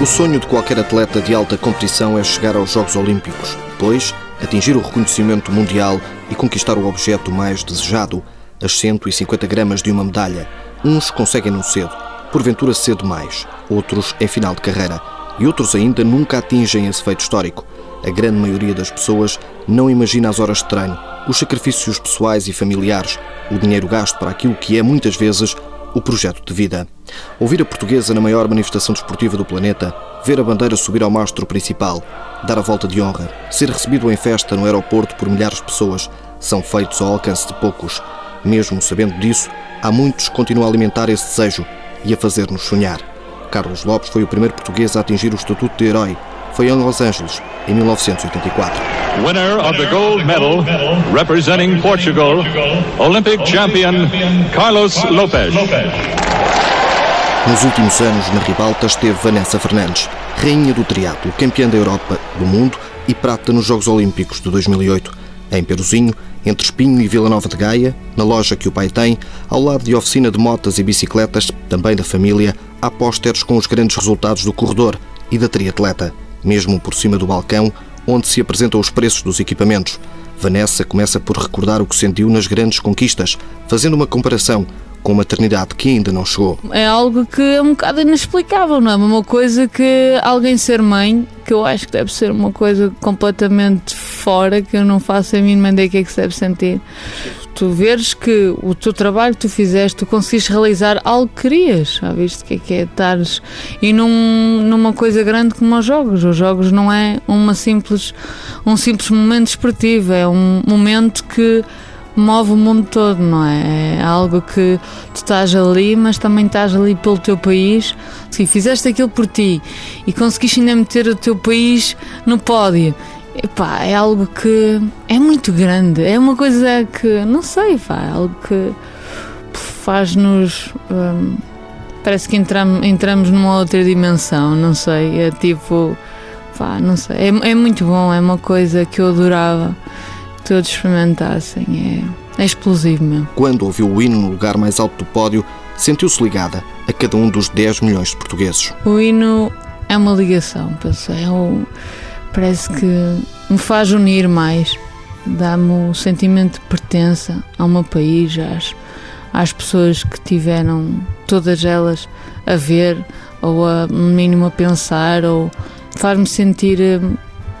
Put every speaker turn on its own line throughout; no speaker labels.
O sonho de qualquer atleta de alta competição é chegar aos Jogos Olímpicos, depois atingir o reconhecimento mundial e conquistar o objeto mais desejado, as 150 gramas de uma medalha. Uns conseguem no cedo, porventura cedo mais, outros em final de carreira, e outros ainda nunca atingem esse feito histórico. A grande maioria das pessoas não imagina as horas de treino, os sacrifícios pessoais e familiares, o dinheiro gasto para aquilo que é muitas vezes o projeto de vida. Ouvir a portuguesa na maior manifestação desportiva do planeta, ver a bandeira subir ao mastro principal, dar a volta de honra, ser recebido em festa no aeroporto por milhares de pessoas, são feitos ao alcance de poucos. Mesmo sabendo disso, há muitos que continuam a alimentar esse desejo e a fazer-nos sonhar. Carlos Lopes foi o primeiro português a atingir o estatuto de herói. Foi em Los Angeles, em 1984.
Winner of the gold medal, representing Portugal, Olympic champion Carlos Lopes.
Nos últimos anos, na ribalta, esteve Vanessa Fernandes, rainha do triatlo, campeã da Europa, do mundo e prata nos Jogos Olímpicos de 2008. Em Peruzinho, entre Espinho e Vila Nova de Gaia, na loja que o pai tem, ao lado de oficina de motas e bicicletas, também da família, há pósteres com os grandes resultados do corredor e da triatleta. Mesmo por cima do balcão, onde se apresentam os preços dos equipamentos. Vanessa começa por recordar o que sentiu nas grandes conquistas, fazendo uma comparação com uma maternidade que ainda não chegou.
É algo que é um bocado inexplicável, não é? Uma coisa que alguém ser mãe, que eu acho que deve ser uma coisa completamente fora, que eu não faço a mínima ideia o que é que se deve sentir. Tu veres que o teu trabalho que tu fizeste, tu conseguiste realizar algo que querias, já viste o que é que é estares e num, numa coisa grande como os jogos. Os jogos não é uma simples, um simples momento esportivo, é um momento que move o mundo todo, não é? É algo que tu estás ali, mas também estás ali pelo teu país. Se fizeste aquilo por ti e conseguiste ainda meter o teu país no pódio, epá, é algo que é muito grande. É uma coisa que, não sei, pá, é algo que faz-nos. Hum, parece que entramos, entramos numa outra dimensão, não sei. É tipo. Pá, não sei. É, é muito bom, é uma coisa que eu adorava todos experimentassem. É, é explosivo mesmo.
Quando ouviu o hino no lugar mais alto do pódio, sentiu-se ligada a cada um dos 10 milhões de portugueses.
O hino é uma ligação, penso. É o, parece que me faz unir mais, dá-me o sentimento de pertença ao meu país, às, às pessoas que tiveram todas elas a ver, ou a mínimo a pensar, ou faz-me sentir eh,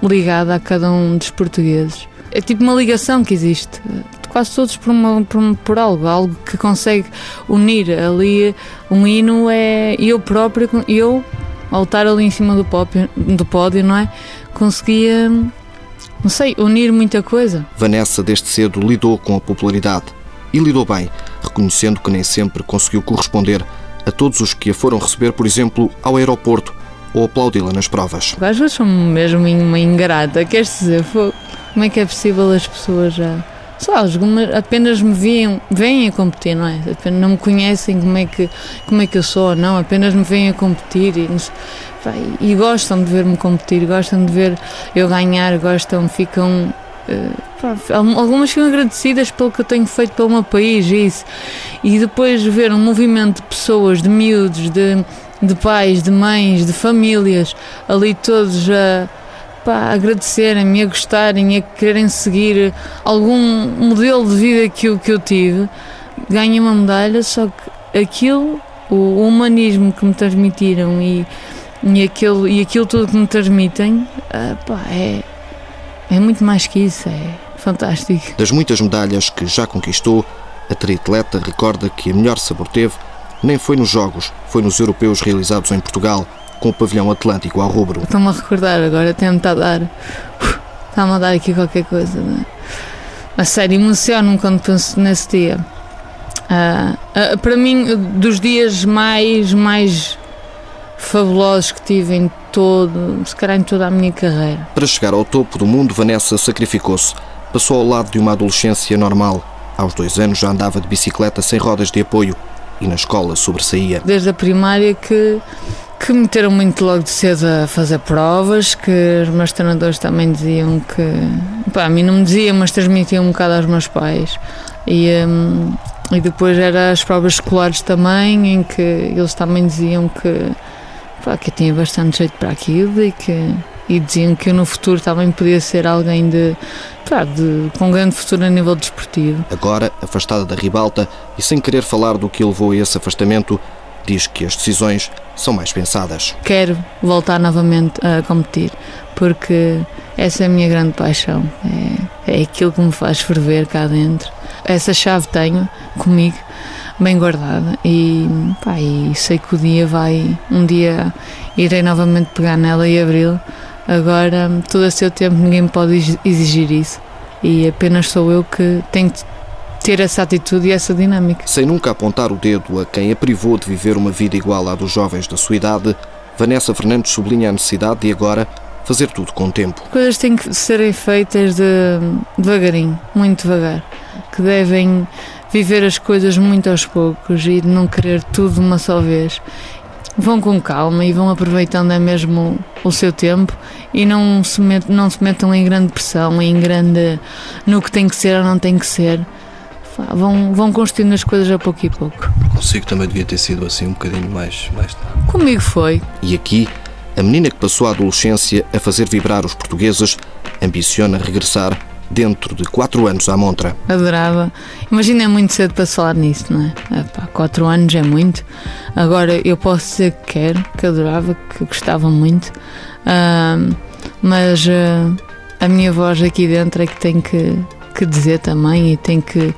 ligada a cada um dos portugueses é tipo uma ligação que existe. Quase todos por, uma, por, por, algo, algo que consegue unir ali. Um hino é eu próprio, eu, ao estar ali em cima do pódio, do pódio não é? Conseguia, não sei, unir muita coisa.
Vanessa, desde cedo, lidou com a popularidade e lidou bem, reconhecendo que nem sempre conseguiu corresponder a todos os que a foram receber, por exemplo, ao aeroporto ou aplaudi-la nas provas.
Às vezes sou mesmo uma ingrata, queres dizer, como é que é possível as pessoas já. Sei lá, apenas me veem, vêm a competir, não é? Apenas não me conhecem como é que, como é que eu sou, não, apenas me vêm a competir e, e gostam de ver-me competir, gostam de ver eu ganhar, gostam, ficam. Uh, algumas ficam agradecidas pelo que eu tenho feito pelo meu país, isso. E depois ver um movimento de pessoas, de miúdos, de, de pais, de mães, de famílias, ali todos a pá, agradecerem-me, a gostarem, a quererem seguir algum modelo de vida que eu, que eu tive, ganhei uma medalha, só que aquilo, o humanismo que me transmitiram e, e, aquilo, e aquilo tudo que me transmitem, ah, pá, é, é muito mais que isso, é fantástico.
Das muitas medalhas que já conquistou, a triatleta recorda que a melhor sabor teve nem foi nos Jogos, foi nos europeus realizados em Portugal, com o pavilhão atlântico ao rubro.
Estou-me a recordar agora, até me está a dar. Está-me a dar aqui qualquer coisa. Né? A sério, emociono-me quando penso nesse dia. Uh, uh, para mim, dos dias mais, mais fabulosos que tive em todo, se calhar em toda a minha carreira.
Para chegar ao topo do mundo, Vanessa sacrificou-se. Passou ao lado de uma adolescência normal. Aos dois anos já andava de bicicleta sem rodas de apoio e na escola sobressaía.
Desde a primária que que me meteram muito logo de cedo a fazer provas, que os meus treinadores também diziam que. Pá, a mim não me diziam, mas transmitiam um bocado aos meus pais. E, um, e depois era as provas escolares também, em que eles também diziam que, pá, que eu tinha bastante jeito para aquilo e que e diziam que eu no futuro também podia ser alguém de, pá, de com grande futuro a nível desportivo.
Agora, afastada da ribalta e sem querer falar do que levou a esse afastamento, diz que as decisões são mais pensadas.
Quero voltar novamente a competir, porque essa é a minha grande paixão. É, é aquilo que me faz ferver cá dentro. Essa chave tenho comigo, bem guardada, e, pá, e sei que o dia vai, um dia irei novamente pegar nela e abri-la Agora, todo a seu tempo, ninguém pode exigir isso. E apenas sou eu que tenho ter essa atitude e essa dinâmica.
Sem nunca apontar o dedo a quem a privou de viver uma vida igual à dos jovens da sua idade, Vanessa Fernandes sublinha a necessidade de agora fazer tudo com o tempo.
As coisas têm que serem feitas de, devagarinho, muito devagar. Que devem viver as coisas muito aos poucos e não querer tudo de uma só vez vão com calma e vão aproveitando é mesmo o seu tempo e não se, met, não se metam em grande pressão, em grande no que tem que ser ou não tem que ser. Vão, vão construindo as coisas a pouco e pouco.
Consigo também devia ter sido assim um bocadinho mais, mais tarde.
Comigo foi.
E aqui, a menina que passou a adolescência a fazer vibrar os portugueses ambiciona regressar dentro de 4 anos à montra.
Adorava. Imagina, é muito cedo para falar nisso, não é? Epá, 4 anos é muito. Agora, eu posso dizer que quero, que adorava, que gostava muito, uh, mas uh, a minha voz aqui dentro é que tem que, que dizer também e tem que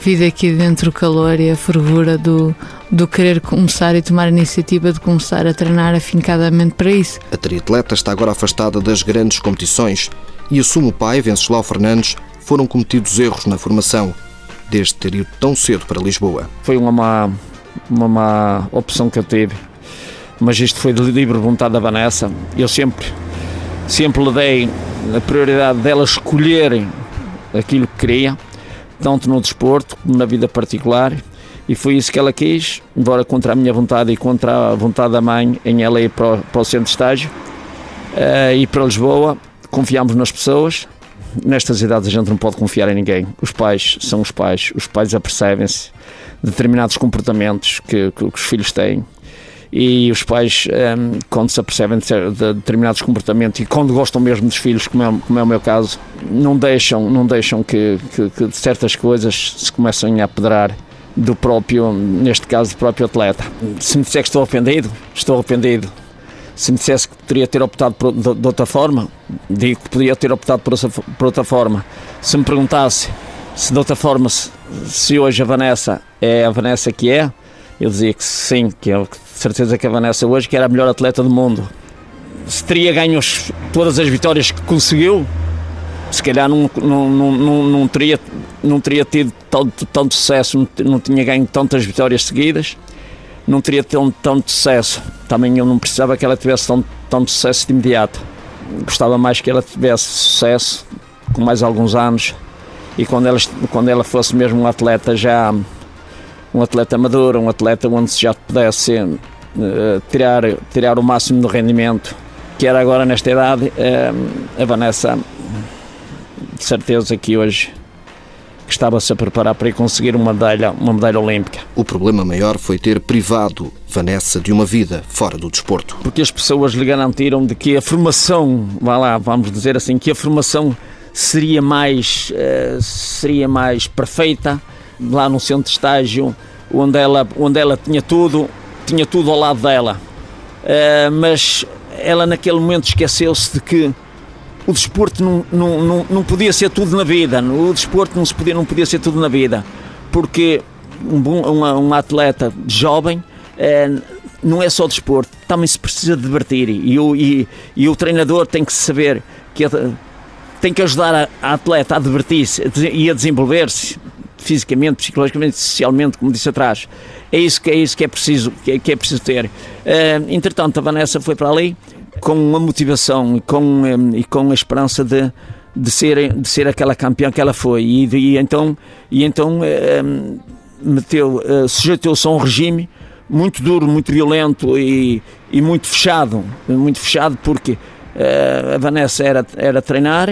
vir aqui dentro o calor e a fervura do, do querer começar e tomar a iniciativa de começar a treinar afincadamente para isso.
A triatleta está agora afastada das grandes competições e assume o pai, Venceslau Fernandes, foram cometidos erros na formação, desde ter ido tão cedo para Lisboa.
Foi uma má, uma má opção que eu tive, mas isto foi de livre vontade da Vanessa. Eu sempre, sempre lhe dei a prioridade dela escolherem aquilo que queria, tanto no desporto como na vida particular. E foi isso que ela quis, embora contra a minha vontade e contra a vontade da mãe, em ela ir para o, para o centro de estágio, uh, ir para Lisboa confiamos nas pessoas. Nestas idades a gente não pode confiar em ninguém. Os pais são os pais, os pais apercebem-se de determinados comportamentos que, que, que, os filhos têm. E os pais, um, ehm, quando se apercebem de, de, determinados comportamentos e quando gostam mesmo dos filhos, como é, como é o meu caso, não deixam, não deixam que, que, que certas coisas se comecem a apedrar do próprio, neste caso, do próprio atleta. Se me disser que estou arrependido, estou arrependido se me dissesse que poderia ter optado por, de, de, outra forma, digo que poderia ter optado por, por, outra forma. Se me perguntasse se de outra forma, se, se, hoje a Vanessa é a Vanessa que é, eu dizia que sim, que eu de certeza que a Vanessa hoje que era a melhor atleta do mundo. Se teria ganho todas as vitórias que conseguiu, se calhar não, não, não, não, teria, não teria tido tanto, tanto sucesso, não, tinha ganho tantas vitórias seguidas não teria tanto, tanto sucesso. Também eu não precisava que ela tivesse tanto, tanto sucesso de imediato. Gostava mais que ela tivesse sucesso com mais alguns anos e quando ela, quando ela fosse mesmo um atleta já um atleta maduro, um atleta onde já pudesse uh, tirar, tirar o máximo do rendimento que era agora nesta idade, uh, a Vanessa de certeza que hoje que estava-se a preparar para ir conseguir uma medalha, uma medalha olímpica.
O problema maior foi ter privado Vanessa de uma vida fora do desporto.
Porque as pessoas lhe garantiram de que a formação, vá lá, vamos dizer assim, que a formação seria mais, uh, seria mais perfeita lá no centro de estágio, onde ela, onde ela tinha tudo, tinha tudo ao lado dela. Uh, mas ela naquele momento esqueceu-se de que o desporto não, não, não, não podia ser tudo na vida, o desporto não, se podia, não podia ser tudo na vida, porque um, bom, um, um atleta jovem é, não é só desporto, também se precisa divertir. E o, e, e o treinador tem que saber que tem que ajudar a atleta a divertir-se e a desenvolver-se fisicamente, psicologicamente, socialmente, como disse atrás. É isso que é, isso que é, preciso, que é, que é preciso ter. Uh, entretanto, a Vanessa foi para ali com a motivação e com, e com a esperança de, de, ser, de ser aquela campeã que ela foi. E, e então, e então um, meteu, uh, sujeitou-se a um regime muito duro, muito violento e, e muito fechado. Muito fechado porque uh, a Vanessa era, era treinar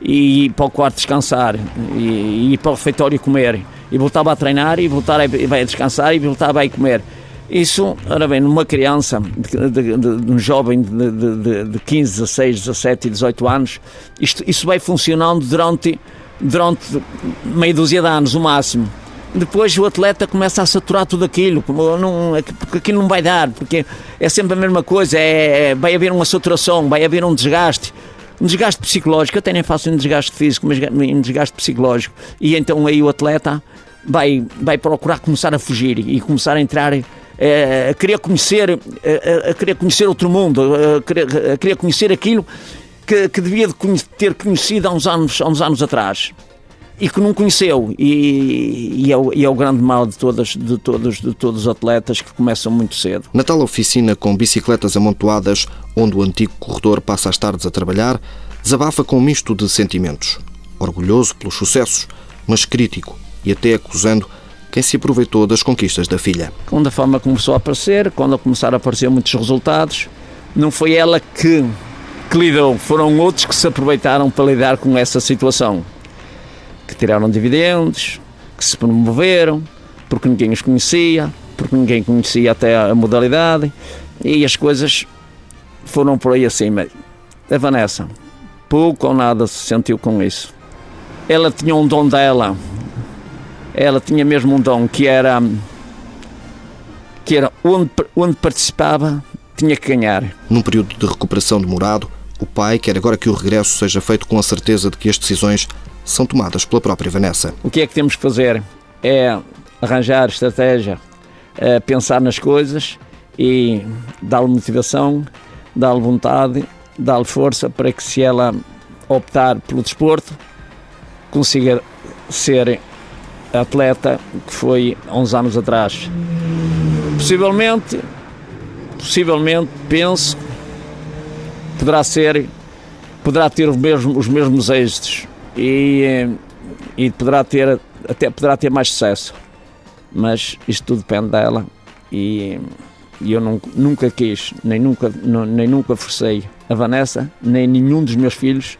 e ir para o quarto descansar e, e ir para o refeitório comer. E voltava a treinar e voltava a, a descansar e voltava a comer. Isso, ora bem, numa criança, de, de, de, um jovem de, de, de 15, 16, 17 18 anos, isto, isso vai funcionando durante, durante meia dúzia de anos, o máximo. Depois o atleta começa a saturar tudo aquilo, não, porque aquilo não vai dar, porque é sempre a mesma coisa, é, é vai haver uma saturação, vai haver um desgaste um desgaste psicológico, até nem faço um desgaste físico, mas um desgaste psicológico. E então aí o atleta vai, vai procurar começar a fugir e começar a entrar é, a querer conhecer, a, a, querer conhecer outro mundo, a querer, conhecer aquilo que, que devia de ter conhecido há uns anos, há uns anos atrás e que não conheceu e, e, é, o, e, é, o, grande mal de todas de todos de todos os atletas que começam muito cedo.
Na tal oficina com bicicletas amontoadas, onde o antigo corredor passa as tardes a trabalhar, desabafa com um misto de sentimentos, orgulhoso pelos sucessos, mas crítico e até acusando quem se aproveitou das conquistas da filha.
Quando a fama começou a aparecer, quando começaram a aparecer muitos resultados, não foi ela que, que lidou, foram outros que se aproveitaram para lidar com essa situação. Que tiraram dividendos, que se promoveram, porque ninguém os conhecia, porque ninguém conhecia até a modalidade, e as coisas foram por aí acima. A Vanessa, pouco ou nada se sentiu com isso. Ela tinha um dom dela, ela tinha mesmo um dom que era que era onde, onde participava tinha que ganhar.
Num período de recuperação demorado, o pai quer agora que o regresso seja feito com a certeza de que as decisões são tomadas pela própria Vanessa.
O que é que temos que fazer? É arranjar estratégia, é pensar nas coisas e dar-lhe motivação, dar-lhe vontade, dar-lhe força para que se ela optar pelo desporto consiga ser atleta que foi há uns anos atrás. Possivelmente, possivelmente, penso, poderá ser, poderá ter os mesmos, os mesmos êxitos e, e poderá ter, até poderá ter mais sucesso. Mas isto tudo depende dela e, e eu nunca quis, nem nunca, nem nunca forcei a Vanessa, nem nenhum dos meus filhos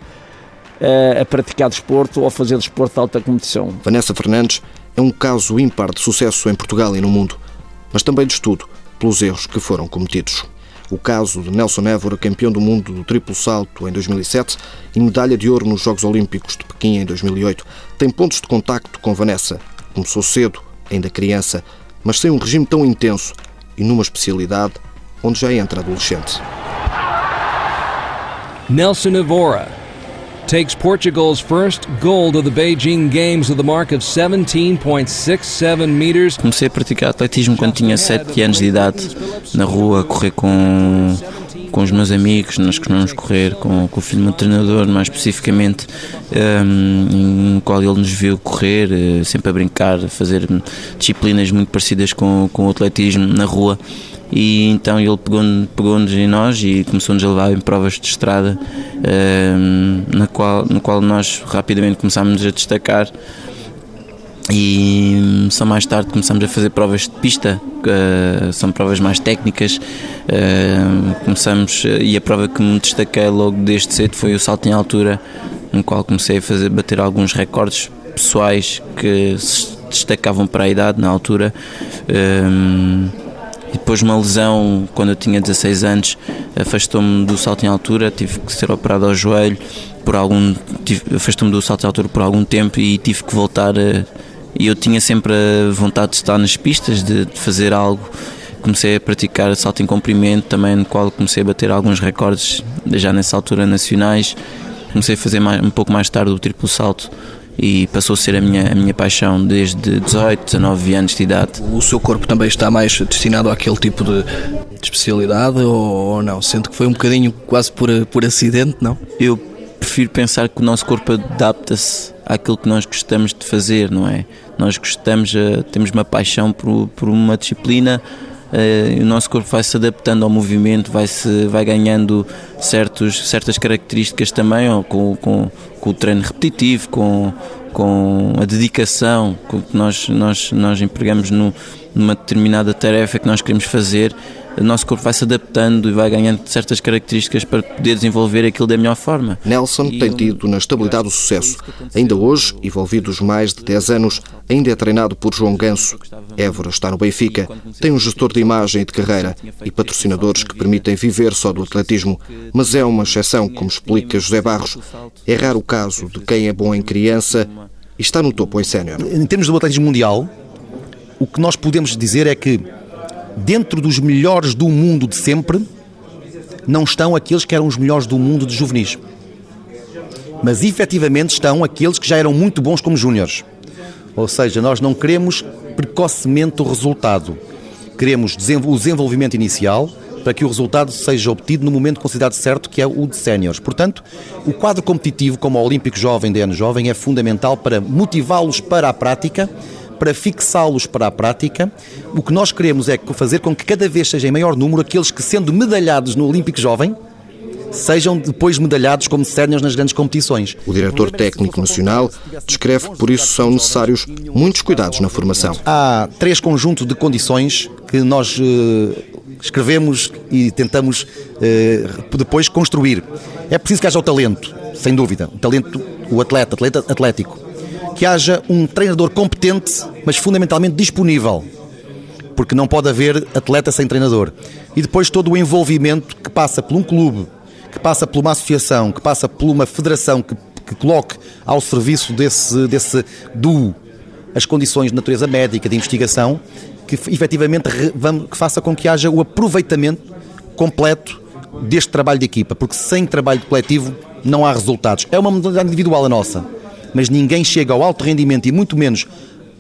a praticar desporto ou a fazer desporto de alta competição.
Vanessa Fernandes é um caso ímpar de sucesso em Portugal e no mundo, mas também de estudo pelos erros que foram cometidos. O caso de Nelson Évora, campeão do mundo do triplo salto em 2007 e medalha de ouro nos Jogos Olímpicos de Pequim em 2008, tem pontos de contacto com Vanessa. Começou cedo, ainda criança, mas sem um regime tão intenso e numa especialidade onde já entra adolescente.
Nelson Évora takes Portugal's first gold of the Beijing Games with a mark of 17.67 meters.
Comecei a praticar atletismo quando tinha 7 anos de idade, na rua, a correr com com os meus amigos, nós costumamos correr com, com o filho do meu treinador, mais especificamente, um, no qual ele nos viu correr, eh, sempre a brincar, a fazer disciplinas muito parecidas com, com o atletismo na rua e então ele pegou-nos pegou em nós e começou-nos a levar em provas de estrada uh, na qual, no qual nós rapidamente começámos a destacar e só mais tarde começamos a fazer provas de pista, uh, são provas mais técnicas. Uh, começamos e a prova que me destaquei logo desde cedo foi o salto em altura, no qual comecei a fazer bater alguns recordes pessoais que se destacavam para a idade na altura. Depois uma lesão, quando eu tinha 16 anos, afastou-me do salto em altura, tive que ser operado ao joelho por algum afastou-me do salto em altura por algum tempo e tive que voltar e eu tinha sempre a vontade de estar nas pistas, de, de fazer algo. Comecei a praticar salto em comprimento, também no qual comecei a bater alguns recordes já nessa altura nacionais. Comecei a fazer mais, um pouco mais tarde o triplo salto e passou a ser a minha, a minha paixão desde 18, 19 anos de idade.
O seu corpo também está mais destinado àquele tipo de, de especialidade ou, ou, não? Sente que foi um bocadinho quase por, por acidente, não?
Eu prefiro pensar que o nosso corpo adapta-se àquilo que nós gostamos de fazer, não é? Nós gostamos, eh, temos uma paixão por, por uma disciplina o nosso corpo vai se adaptando ao movimento, vai, -se, vai ganhando certos, certas características também, com, com, com o treino repetitivo, com, com a dedicação que nós, nós, nós empregamos no, numa determinada tarefa que nós queremos fazer, o nosso corpo vai se adaptando e vai ganhando certas características para poder desenvolver aquilo da melhor forma.
Nelson tem tido na estabilidade o sucesso. Ainda hoje, envolvidos mais de 10 anos, ainda é treinado por João Ganso. Évora está no Benfica, tem um gestor de imagem e de carreira e patrocinadores que permitem viver só do atletismo, mas é uma exceção, como explica José Barros. É raro o caso de quem é bom em criança e está no topo em sénior.
Em termos do atletismo mundial, o que nós podemos dizer é que dentro dos melhores do mundo de sempre, não estão aqueles que eram os melhores do mundo de juvenis. Mas efetivamente estão aqueles que já eram muito bons como júniores. Ou seja, nós não queremos precocemente o resultado. Queremos o desenvolvimento inicial para que o resultado seja obtido no momento considerado certo, que é o de séniores. Portanto, o quadro competitivo, como o Olímpico Jovem de ano jovem, é fundamental para motivá-los para a prática para fixá-los para a prática. O que nós queremos é fazer com que cada vez seja em maior número aqueles que, sendo medalhados no Olímpico Jovem, sejam depois medalhados como séniores nas grandes competições.
O diretor técnico nacional descreve que por isso são necessários muitos cuidados na formação.
Há três conjuntos de condições que nós eh, escrevemos e tentamos eh, depois construir. É preciso que haja o talento, sem dúvida, o talento, o atleta, atleta atlético que haja um treinador competente, mas fundamentalmente disponível, porque não pode haver atleta sem treinador. E depois todo o envolvimento que passa por um clube, que passa por uma associação, que passa por uma federação que, que coloque ao serviço desse, desse duo as condições de natureza médica, de investigação, que efetivamente que faça com que haja o aproveitamento completo deste trabalho de equipa, porque sem trabalho coletivo não há resultados. É uma modalidade individual a nossa mas ninguém chega ao alto rendimento e muito menos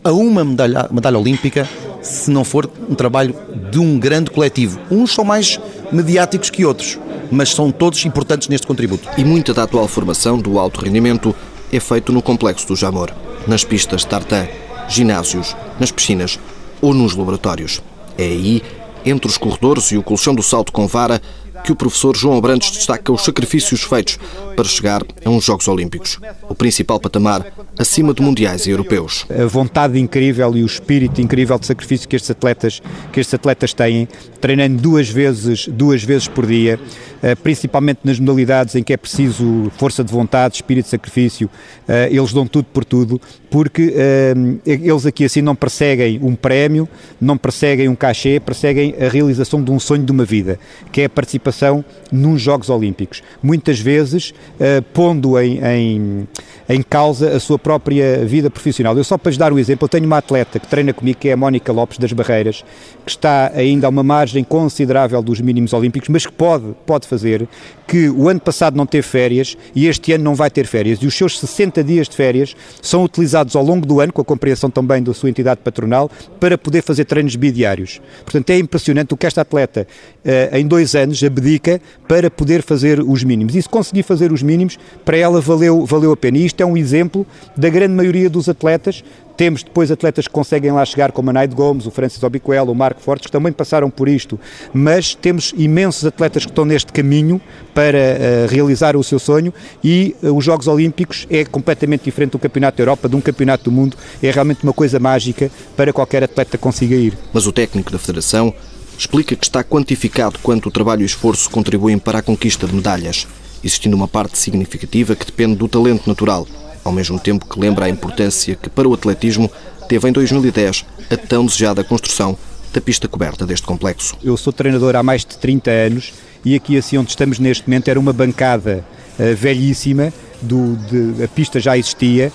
a uma medalha, medalha olímpica se não for um trabalho de um grande coletivo. Uns são mais mediáticos que outros, mas são todos importantes neste contributo.
E muita da atual formação do alto rendimento é feito no complexo do Jamor, nas pistas de tartan, ginásios, nas piscinas ou nos laboratórios. É aí, entre os corredores e o colchão do salto com vara, que o professor João Abrantes destaca os sacrifícios feitos para chegar a uns Jogos Olímpicos, o principal patamar acima de mundiais e europeus.
A vontade incrível e o espírito incrível de sacrifício que estes atletas, que estes atletas têm, treinando duas vezes, duas vezes por dia, eh, principalmente nas modalidades em que é preciso força de vontade, espírito de sacrifício, eh, eles dão tudo por tudo, porque eh, eles aqui assim não perseguem um prémio, não perseguem um cachê, perseguem a realização de um sonho de uma vida, que é a participação nos Jogos Olímpicos. Muitas vezes pondo em, em, em causa a sua própria vida profissional. Eu só para lhes dar um exemplo, eu tenho uma atleta que treina comigo, que é a Mónica Lopes das Barreiras, que está ainda a uma margem considerável dos mínimos olímpicos, mas que pode, pode fazer, que o ano passado não teve férias e este ano não vai ter férias. E os seus 60 dias de férias são utilizados ao longo do ano, com a compreensão também da sua entidade patronal, para poder fazer treinos bidiários. Portanto, é impressionante o que esta atleta, eh, em dois anos, abdica para poder fazer os mínimos. E se conseguir fazer os mínimos, para ela valeu, valeu a pena. E isto é um exemplo da grande maioria dos atletas temos depois atletas que conseguem lá chegar, como a Naide Gomes, o Francis Obiquel, o Marco Fortes, que também passaram por isto, mas temos imensos atletas que estão neste caminho para uh, realizar o seu sonho e uh, os Jogos Olímpicos é completamente diferente do Campeonato da Europa, de um Campeonato do Mundo, é realmente uma coisa mágica para qualquer atleta consiga ir.
Mas o técnico da Federação explica que está quantificado quanto o trabalho e o esforço contribuem para a conquista de medalhas, existindo uma parte significativa que depende do talento natural ao mesmo tempo que lembra a importância que para o atletismo teve em 2010 a tão desejada construção da pista coberta deste complexo.
Eu sou treinador há mais de 30 anos e aqui assim onde estamos neste momento era uma bancada uh, velhíssima, do, de, a pista já existia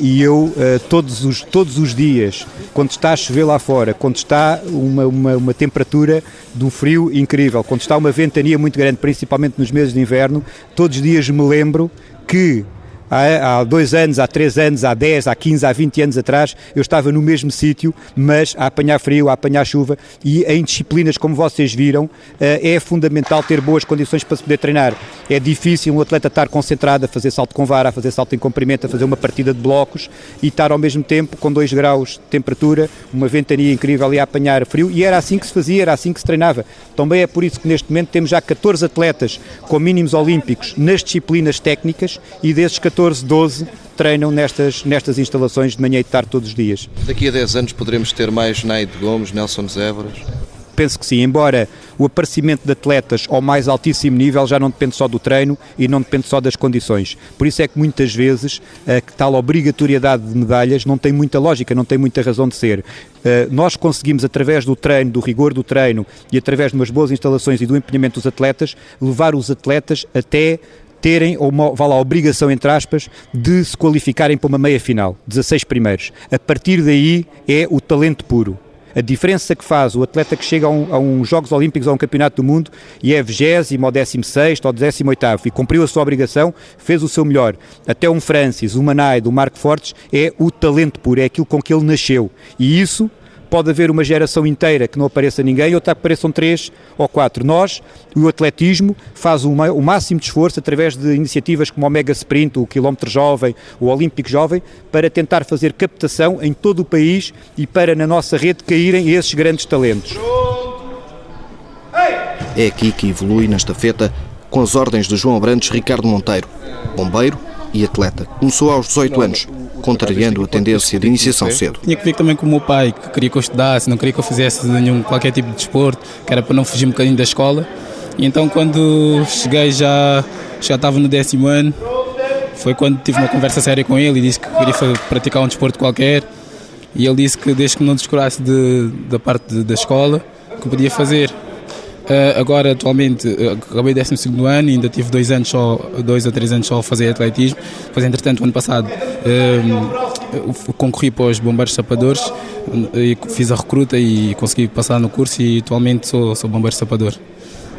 e eu uh, todos, os, todos os dias, quando está a chover lá fora, quando está uma, uma, uma temperatura do frio incrível, quando está uma ventania muito grande, principalmente nos meses de inverno, todos os dias me lembro que há, dois anos, há três anos, há dez, há quinze, há vinte anos atrás, eu estava no mesmo sítio, mas a apanhar frio, a apanhar chuva e em disciplinas como vocês viram, eh, é fundamental ter boas condições para se poder treinar. É difícil um atleta estar concentrado a fazer salto com vara, a fazer salto em comprimento, a fazer uma partida de blocos e estar ao mesmo tempo com 2 graus de temperatura, uma ventania incrível e a apanhar frio e era assim que se fazia, era assim que se treinava. Também é por isso que neste momento temos já 14 atletas com mínimos olímpicos nas disciplinas técnicas e desses 14 14, 12 treinam nestas, nestas instalações de manhã e de tarde todos os dias.
Daqui a 10 anos poderemos ter mais Naide Gomes, Nelson Zévoras?
penso que sim, embora o aparecimento de atletas ao mais altíssimo nível já não depende só do treino e não depende só das condições. Por isso é que muitas vezes a tal obrigatoriedade de medalhas não tem muita lógica, não tem muita razão de ser. Uh, nós conseguimos, através do treino, do rigor do treino e através de umas boas instalações e do empenhamento dos atletas, levar os atletas até terem, uma, vá lá, a obrigação, entre aspas, de se qualificarem para uma meia final, 16 primeiros. A partir daí é o talento puro. A diferença que faz o atleta que chega a, um, uns Jogos Olímpicos ou a um Campeonato do Mundo e é 20 ou 16 ou 18 e cumpriu a sua obrigação, fez o seu melhor. Até um Francis, um Manaide, um Marco Fortes é o talento puro, é aquilo com que ele nasceu. E isso pode haver uma geração inteira que não apareça ninguém, outra que apareçam três ou quatro. Nós, o atletismo, faz o, o máximo de esforço através de iniciativas como o Mega Sprint, o Quilómetro Jovem, o Olímpico Jovem, para tentar fazer captação em todo o país e para na nossa rede caírem esses grandes talentos.
É aqui que evolui na estafeta com as ordens de João Abrantes Ricardo Monteiro, bombeiro e atleta. Começou aos 18 anos contrariando a tendência de iniciação cedo.
Tinha que ver também com o meu pai, que queria que eu estudasse, não queria que eu fizesse nenhum, qualquer tipo de desporto, que era para não fugir um bocadinho da escola. E então quando cheguei já, já estava no décimo ano, foi quando tive uma conversa séria com ele e disse que queria praticar um desporto qualquer. E ele disse que desde que não descurasse de, da parte de, da escola, que podia fazer. Uh, agora, atualmente, acabei o 12 ano e ainda tive dois anos só, dois a três anos só a fazer atletismo. Pois, entretanto, ano passado uh, concorri para os bombeiros sapadores e fiz a recruta e consegui passar no curso e atualmente sou, sou bombeiro sapador.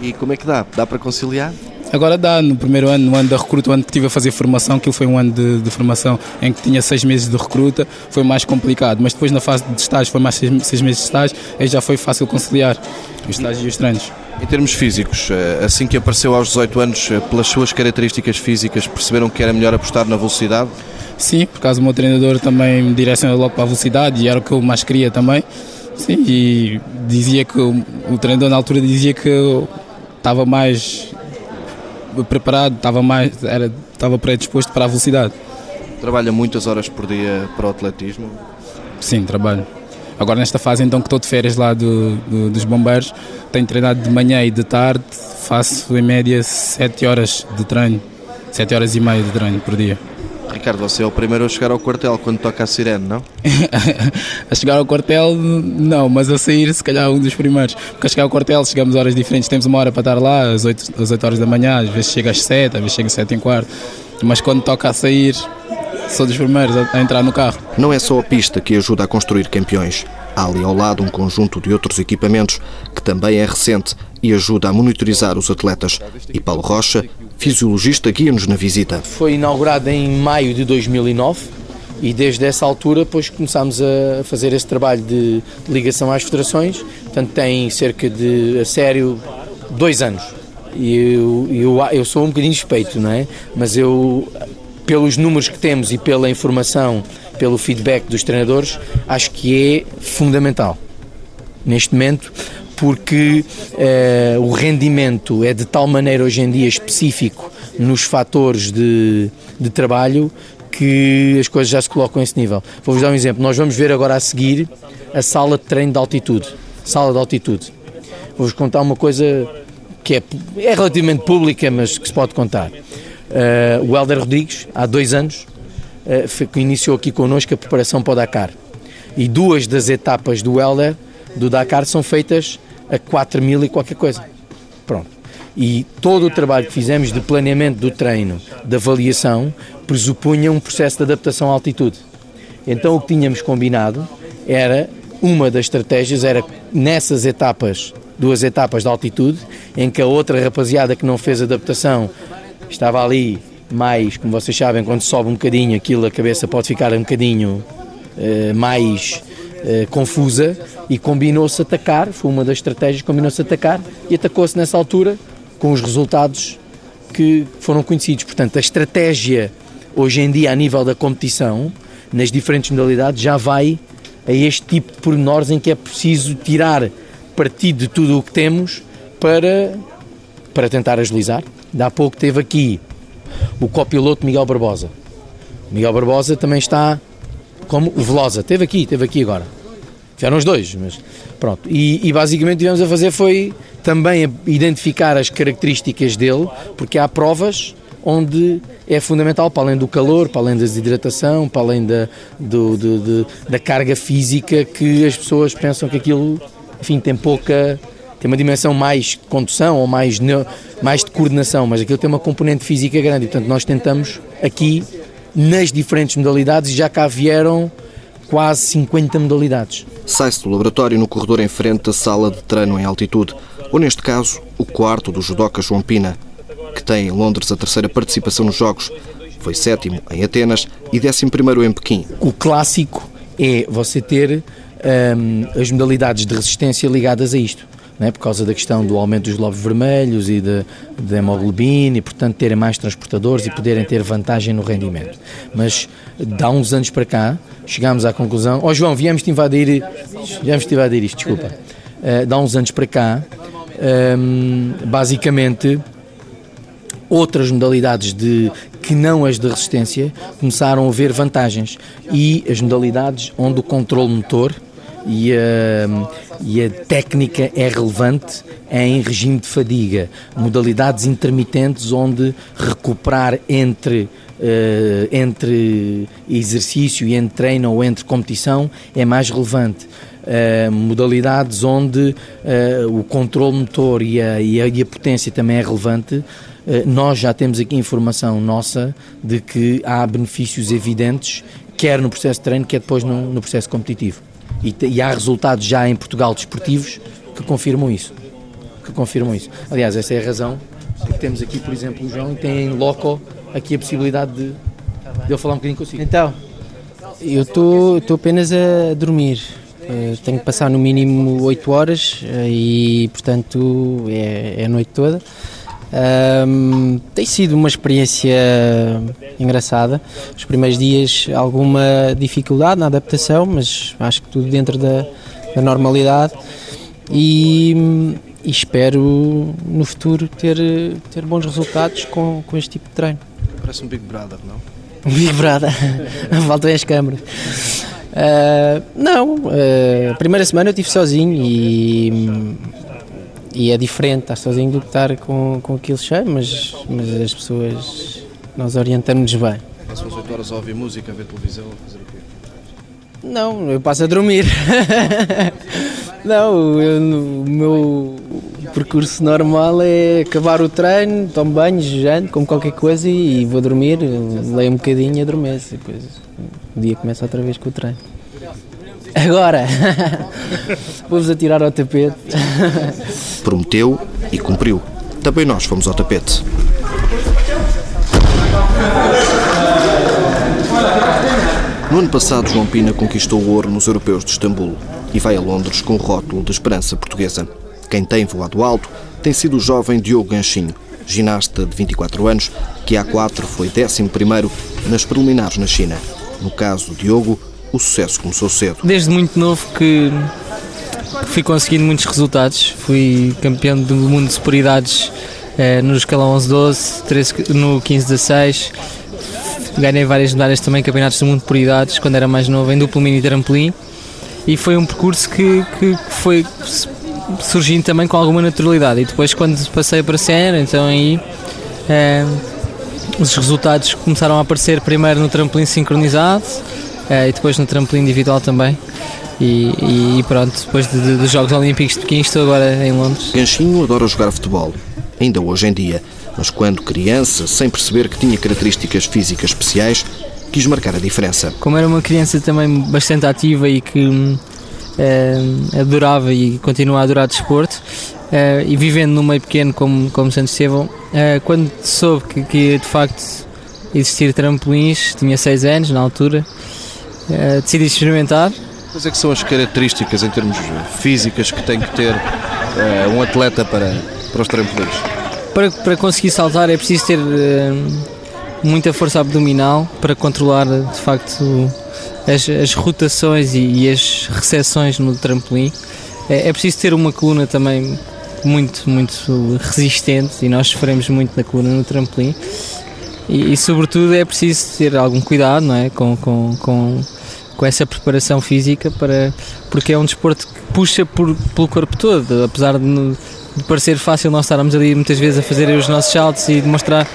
E como é que dá? Dá para conciliar?
Agora dá, no primeiro ano, no ano da recruta, o ano que estive a fazer formação, aquilo foi um ano de, de, formação em que tinha seis meses de recruta, foi mais complicado, mas depois na fase de estágio foi mais seis, seis meses de estágio, aí já foi fácil conciliar os estágios e os treinos.
Em termos físicos, eh, assim que apareceu aos 18 anos, eh, pelas suas características físicas, perceberam que era melhor apostar na velocidade?
Sim, por causa do meu treinador também me direcionou logo para a velocidade e era o que eu mais queria também. Sim, e dizia que o, o treinador na altura dizia que eu estava mais preparado, estava mais, era, estava predisposto para a velocidade.
Trabalha muitas horas por dia para o atletismo?
Sim, trabalho. Agora nesta fase então que estou de férias lá do, do, dos bombeiros, tenho treinado de manhã e de tarde, faço em média 7 horas de treino, 7 horas e meia de treino por dia.
Ricardo, você é o primeiro a chegar ao quartel quando toca a sirene, não?
a chegar ao quartel, não, mas a sair, se calhar, um dos primeiros. Porque a chegar ao quartel, chegamos a horas diferentes. Temos uma hora para estar lá, às 8, às 8 horas da manhã, às vezes chega às 7, às vezes chega às 7 e um quarto. Mas quando toca a sair, sou dos primeiros a, a entrar no carro.
Não é só a pista que ajuda a construir campeões. Há ali ao lado um conjunto de outros equipamentos que também é recente e ajuda a monitorizar os atletas. E Paulo Rocha fisiologista, guia-nos na visita.
Foi inaugurado em maio de 2009 e desde essa altura depois começámos a fazer esse trabalho de ligação às federações, portanto tem cerca de, a sério, dois anos. E eu, eu, eu sou um bocadinho suspeito, não é? Mas eu, pelos números que temos e pela informação, pelo feedback dos treinadores, acho que é fundamental. Neste momento, porque uh, o rendimento é de tal maneira hoje em dia específico nos fatores de, de trabalho que as coisas já se colocam a esse nível. Vou-vos dar um exemplo. Nós vamos ver agora a seguir a sala de treino de altitude. Sala de altitude. Vou-vos contar uma coisa que é, é relativamente pública, mas que se pode contar. Uh, o Helder Rodrigues, há dois anos, uh, iniciou aqui connosco a preparação para o Dakar. E duas das etapas do Helder, do Dakar, são feitas a 4 mil e qualquer coisa. Pronto. E todo o trabalho que fizemos de planeamento do treino, de avaliação, presupunha um processo de adaptação à altitude. Então o que tínhamos combinado era, uma das estratégias era nessas etapas, duas etapas de altitude, em que a outra rapaziada que não fez adaptação estava ali mais, como vocês sabem, quando sobe um bocadinho aquilo, a cabeça pode ficar um bocadinho uh, mais uh, confusa e combinou-se atacar, foi uma das estratégias, combinou-se atacar e atacou-se nessa altura com os resultados que foram conhecidos. Portanto, a estratégia hoje em dia a nível da competição, nas diferentes modalidades, já vai a este tipo de pormenores em que é preciso tirar partido de tudo o que temos para, para tentar agilizar. Há pouco teve aqui o copiloto Miguel Barbosa. Miguel Barbosa também está como o Velosa, teve aqui, teve aqui agora. Tiveram os dois, mas pronto. E, e basicamente o que tivemos a fazer foi também identificar as características dele, porque há provas onde é fundamental, para além do calor, para além da desidratação, para além da, do, de, da carga física, que as pessoas pensam que aquilo, enfim, tem pouca, tem uma dimensão mais de condução ou mais, mais de coordenação, mas aquilo tem uma componente física grande, e, portanto nós tentamos aqui, nas diferentes modalidades, e já cá vieram quase 50 modalidades.
Sai-se do laboratório no corredor em frente à sala de treino em altitude, ou neste caso, o quarto do judoca João Pina, que tem em Londres a terceira participação nos Jogos. Foi sétimo em Atenas e décimo primeiro em Pequim.
O clássico é você ter hum, as modalidades de resistência ligadas a isto. É? por causa da questão do aumento dos glóbulos vermelhos e da hemoglobina e, portanto, terem mais transportadores e poderem ter vantagem no rendimento. Mas, há uns anos para cá, chegámos à conclusão... Ó oh, João, viemos-te invadir, viemos -te invadir isto, desculpa. Uh, há uns anos para cá, um, basicamente, outras modalidades de que não as de resistência começaram a ver vantagens e as modalidades onde o controle motor e a, e a técnica é relevante em regime de fadiga, modalidades intermitentes onde recuperar entre Uh, entre exercício e entre treino ou entre competição é mais relevante. Uh, modalidades onde uh, o controle motor e a, e, a, e a, potência também é relevante, nós já temos aqui informação nossa de que há benefícios evidentes, quer no processo de treino, quer depois no, no processo competitivo. E, e, há resultados já em Portugal desportivos que confirmam isso. Que confirmam isso. Aliás, essa é a razão que temos aqui, por exemplo, o João tem em loco aqui a possibilidade de, de eu falar um bocadinho consigo.
Então, eu estou apenas a dormir. Uh, tenho que passar no mínimo 8 horas uh, e, portanto, é, é a noite toda. Um, tem sido uma experiência engraçada. Os primeiros dias, alguma dificuldade na adaptação, mas acho que tudo dentro da, da normalidade. E, e, espero no futuro ter, ter bons resultados com, com este tipo de treino.
Parece um Big Brother, não?
Um Big Brother. Faltam as câmaras. Uh, não, uh, a primeira semana eu estive sozinho e e é diferente estar sozinho do que estar com, com aquilo cheio, mas, mas as pessoas, nós orientamos-nos bem.
Passam as 8 horas a ouvir música, a ver televisão, a fazer o quê?
Não, eu passo a dormir. Não, eu, o meu percurso normal é acabar o treino, tomo banho, janto, como qualquer coisa e, e vou dormir, leio um bocadinho e adormeço. Depois o dia começa outra vez com o treino. Agora, vamos atirar ao tapete.
Prometeu e cumpriu. Também nós fomos ao tapete. No ano passado, João Pina conquistou o ouro nos europeus de Istambul e vai a Londres com o rótulo de esperança portuguesa. Quem tem voado alto tem sido o jovem Diogo Ganchinho, ginasta de 24 anos, que há quatro foi 11 nas preliminares na China. No caso, Diogo o sucesso começou cedo.
Desde muito novo que, fui conseguindo muitos resultados. Fui campeão do mundo de superioridades eh, no escalão 11-12, no 15-16. Ganhei várias medalhas também, campeonatos do mundo de prioridades, quando era mais novo, em duplo mini trampolim. E foi um percurso que, que foi surgindo também com alguma naturalidade. E depois, quando passei para sénior, então aí. Eh, os resultados começaram a aparecer primeiro no trampolim sincronizado, e depois no trampolim individual também. E, e pronto, depois dos de, de Jogos Olímpicos de Pequim, estou agora em Londres.
Ganchinho adora jogar futebol, ainda hoje em dia, mas quando criança, sem perceber que tinha características físicas especiais, quis marcar a diferença.
Como era uma criança também bastante ativa e que eh, adorava e continua a adorar desporto, eh, e vivendo num meio pequeno como, como Santo Estevão, quando soube que, que de facto existir trampolins, tinha 6 anos na altura, uh, decidi experimentar.
Quais é que são as características em termos físicas que tem que ter uh, um atleta para, para os trampolins?
Para, para conseguir saltar é preciso ter uh, muita força abdominal para controlar de facto as, as rotações e, e, as recepções no trampolim. É, é preciso ter uma coluna também muito, muito resistente e nós sofremos muito na coluna no trampolim. E, e, sobretudo é preciso ter algum cuidado não é? com, com, com com essa preparação física para porque é um desporto que puxa por, pelo corpo todo, apesar de, de parecer fácil nós estarmos ali muitas vezes a fazer os nossos saltos e demonstrar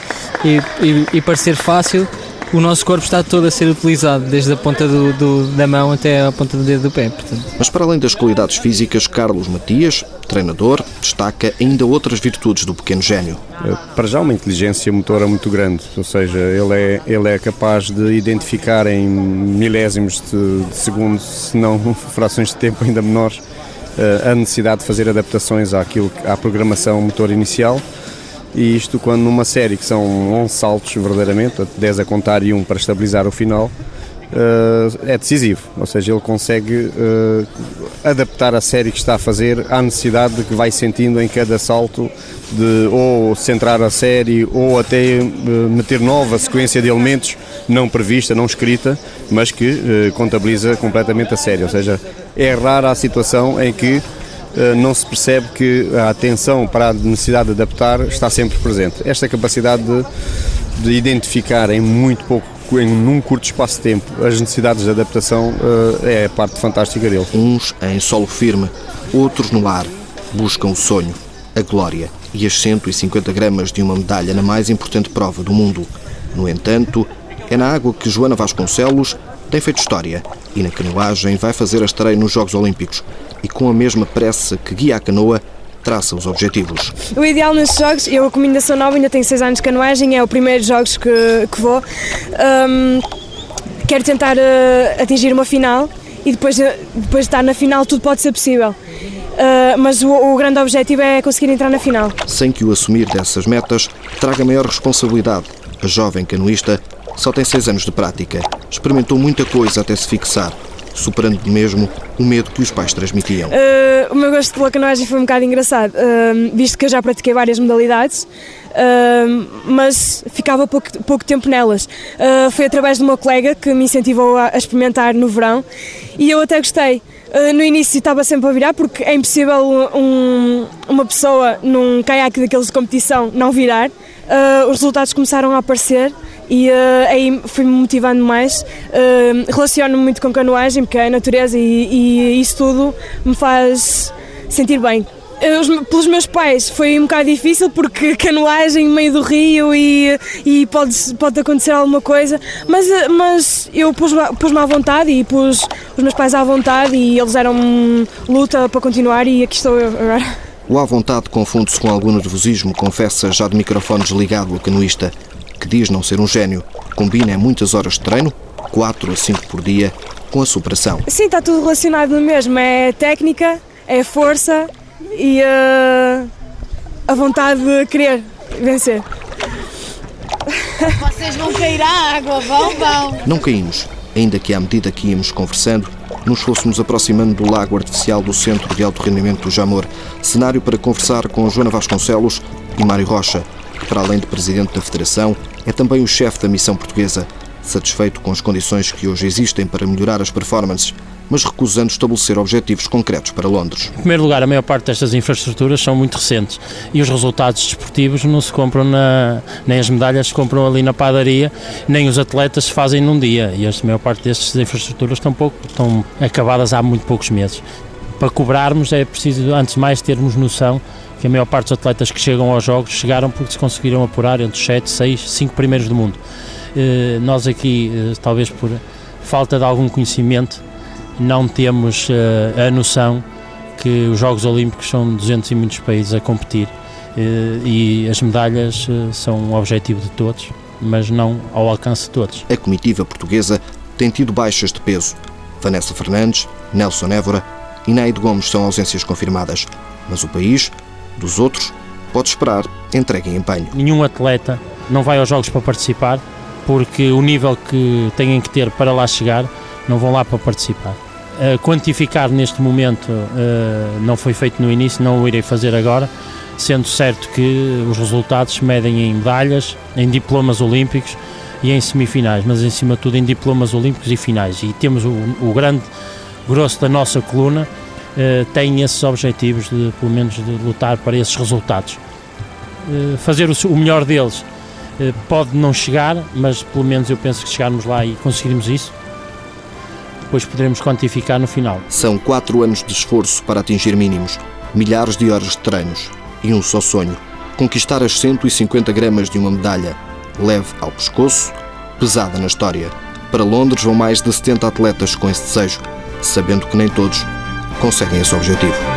e, e, e parecer fácil, o nosso corpo está todo a ser utilizado, desde a ponta do, do, da mão até a ponta do dedo do pé. Portanto.
Mas para além das qualidades físicas, Carlos Matias, treinador, destaca ainda outras virtudes do pequeno gênio.
Para já uma inteligência motora muito grande, ou seja, ele é, ele é capaz de identificar em milésimos de, de segundo, se não frações de tempo ainda menores, eh, a necessidade de fazer adaptações àquilo, à programação motor inicial e isto quando numa série que são 11 saltos verdadeiramente, 10 a contar e um para estabilizar o final, uh, é decisivo, ou seja, ele consegue uh, adaptar a série que está a fazer à necessidade de que vai sentindo em cada salto de ou centrar a série ou até uh, meter nova sequência de elementos não prevista, não escrita, mas que contabiliza completamente a série, ou seja, é rara a situação em que eh, não se percebe que a atenção para a necessidade de adaptar está sempre presente. Esta capacidade de, de identificar em muito pouco em num curto espaço de tempo as necessidades de adaptação eh, é a parte fantástica dele.
Uns em solo firme, outros no ar, buscam o sonho, a glória e as 150 gramas de uma medalha na mais importante prova do mundo. No entanto, é na água que Joana Vasconcelos tem feito história e na canoagem vai fazer a estreia nos Jogos Olímpicos e com a mesma pressa que guia a canoa, traça os objetivos.
O ideal nestes jogos, eu como ainda sou nova, ainda tenho 6 anos de canoagem, é o primeiro jogos que, que vou. Um, quero tentar uh, atingir uma final e depois, uh, depois de estar na final tudo pode ser possível. Uh, mas o, o, grande objetivo é conseguir entrar na final.
Sem que o assumir dessas metas traga maior responsabilidade, a jovem canoista só tem 6 anos de prática. Experimentou muita coisa até se fixar superando mesmo o medo que os pais transmitiam.
Uh, o meu gosto pela canoagem foi um bocado engraçado, uh, visto que eu já pratiquei várias modalidades, uh, mas ficava pouco, pouco tempo nelas. foi através de uma colega que me incentivou a, a experimentar no verão e eu até gostei. no início estava sempre a virar, porque é impossível um, uma pessoa num caiaque daqueles de competição não virar. os resultados começaram a aparecer e uh, aí fui-me motivando mais. Uh, Relaciono-me muito com canoagem, porque é a natureza e, e isso tudo me faz sentir bem. Os, pelos meus pais foi um bocado difícil porque canoagem no meio do rio e, e pode, pode acontecer alguma coisa, mas, eh, mas eu pus-me pus à vontade e pus os meus pais à vontade e eles eram luta para continuar e aqui estou eu agora.
O à vontade confunde-se com algum nervosismo, confessa já de microfone desligado o canoísta que diz não ser um gênio, combina muitas horas de treino, 4 a 5 por dia, com a superação.
Sim, está tudo relacionado no mesmo. É técnica, é força e uh, a vontade de querer vencer.
Vocês vão cair à água, vão, vão.
Não caímos, ainda que à medida que íamos conversando, nos fôssemos aproximando do lago artificial do Centro de Alto Rendimento do Jamor, cenário para conversar com Joana Vasconcelos e Mário Rocha, que, para além de presidente da Federação, é também o chefe da missão portuguesa, satisfeito com as condições que hoje existem para melhorar as performances, mas recusando estabelecer objetivos concretos para Londres.
Em primeiro lugar, a maior parte destas infraestruturas são muito recentes e os resultados desportivos não se compram na, nem as medalhas se compram ali na padaria, nem os atletas se fazem num dia e a maior parte destas infraestruturas estão, pouco, estão acabadas há muito poucos meses. Para cobrarmos é preciso, antes de mais, termos noção que a maior parte dos atletas que chegam aos Jogos chegaram porque se conseguiram apurar entre os 7, 6, 5 primeiros do mundo. Eh, nós aqui, eh, talvez por falta de algum conhecimento, não temos eh, a noção que os Jogos Olímpicos são 200 e muitos países a competir e as medalhas são um objetivo de todos, mas não ao alcance de todos.
A comitiva portuguesa tem tido baixas de peso. Vanessa Fernandes, Nelson Évora e Naide Gomes são ausências confirmadas, mas o país dos outros, pode esperar entrega em empenho.
Nenhum atleta não vai aos Jogos para participar, porque o nível que têm que ter para lá chegar, não vão lá para participar. Quantificar neste momento uh, não foi feito no início, não o irei fazer agora, sendo certo que os resultados se medem em medalhas, em diplomas olímpicos e em semifinais, mas em cima de tudo em diplomas olímpicos e finais. E temos o, o grande grosso da nossa coluna uh, têm esses objetivos de, pelo menos, de lutar para esses resultados. Uh, fazer o, melhor deles uh, pode não chegar, mas pelo menos eu penso que chegarmos lá e conseguirmos isso, depois poderemos quantificar no final.
São quatro anos de esforço para atingir mínimos, milhares de horas de treinos e um só sonho: conquistar as 150 gramas de uma medalha, leve ao pescoço, pesada na história. Para Londres vão mais de 70 atletas com esse desejo, sabendo que nem todos conseguem esse objetivo.